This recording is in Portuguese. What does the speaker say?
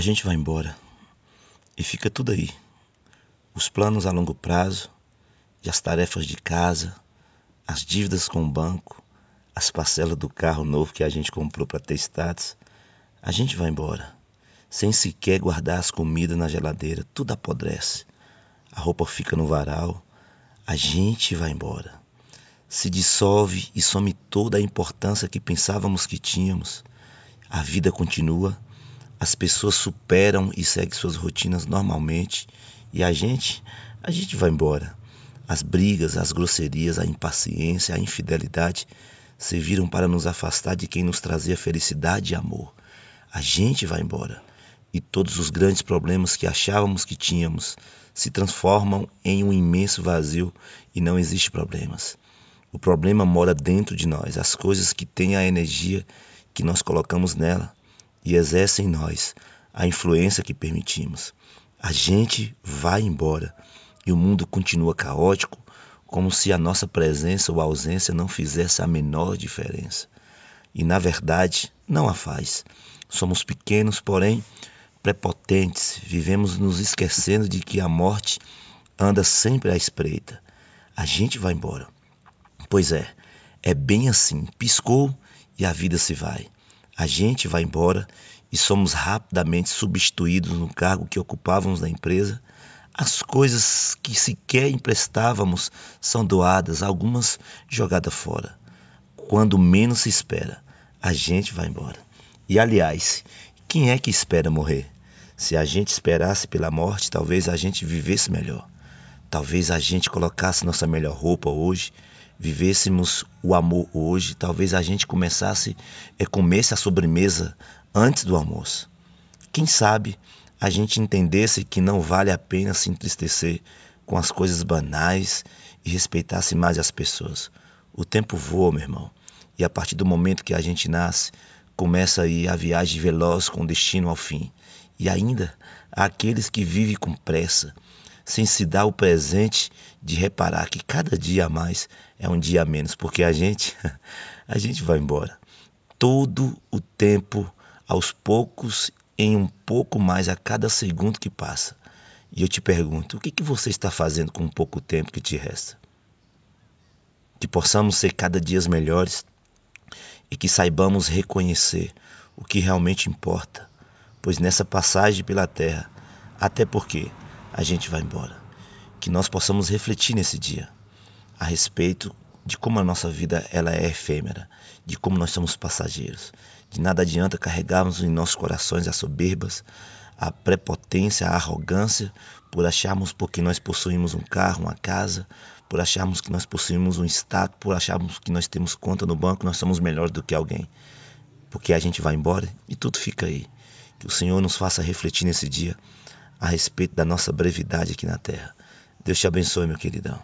A gente vai embora e fica tudo aí. Os planos a longo prazo e as tarefas de casa, as dívidas com o banco, as parcelas do carro novo que a gente comprou para ter status. A gente vai embora, sem sequer guardar as comidas na geladeira, tudo apodrece. A roupa fica no varal, a gente vai embora. Se dissolve e some toda a importância que pensávamos que tínhamos. A vida continua as pessoas superam e seguem suas rotinas normalmente e a gente, a gente vai embora. As brigas, as grosserias, a impaciência, a infidelidade serviram para nos afastar de quem nos trazia felicidade e amor. A gente vai embora e todos os grandes problemas que achávamos que tínhamos se transformam em um imenso vazio e não existe problemas. O problema mora dentro de nós, as coisas que têm a energia que nós colocamos nela e exerce em nós a influência que permitimos. A gente vai embora e o mundo continua caótico, como se a nossa presença ou ausência não fizesse a menor diferença. E na verdade, não a faz. Somos pequenos, porém prepotentes, vivemos nos esquecendo de que a morte anda sempre à espreita. A gente vai embora. Pois é, é bem assim: piscou e a vida se vai. A gente vai embora e somos rapidamente substituídos no cargo que ocupávamos na empresa. As coisas que sequer emprestávamos são doadas, algumas jogadas fora. Quando menos se espera, a gente vai embora. E aliás, quem é que espera morrer? Se a gente esperasse pela morte, talvez a gente vivesse melhor. Talvez a gente colocasse nossa melhor roupa hoje vivêssemos o amor hoje, talvez a gente começasse é comesse a sobremesa antes do almoço. Quem sabe a gente entendesse que não vale a pena se entristecer com as coisas banais e respeitasse mais as pessoas. O tempo voa, meu irmão, e a partir do momento que a gente nasce, começa aí a viagem veloz com destino ao fim. E ainda há aqueles que vivem com pressa, sem se dar o presente de reparar que cada dia a mais é um dia a menos, porque a gente a gente vai embora. Todo o tempo, aos poucos, em um pouco mais a cada segundo que passa. E eu te pergunto, o que, que você está fazendo com o pouco tempo que te resta? Que possamos ser cada dia melhores e que saibamos reconhecer o que realmente importa, pois nessa passagem pela terra, até porque a gente vai embora. Que nós possamos refletir nesse dia a respeito de como a nossa vida ela é efêmera, de como nós somos passageiros. De nada adianta carregarmos em nossos corações as soberbas, a prepotência, a arrogância, por acharmos porque nós possuímos um carro, uma casa, por acharmos que nós possuímos um status, por acharmos que nós temos conta no banco, nós somos melhores do que alguém. Porque a gente vai embora e tudo fica aí. Que o Senhor nos faça refletir nesse dia a respeito da nossa brevidade aqui na terra. Deus te abençoe, meu queridão.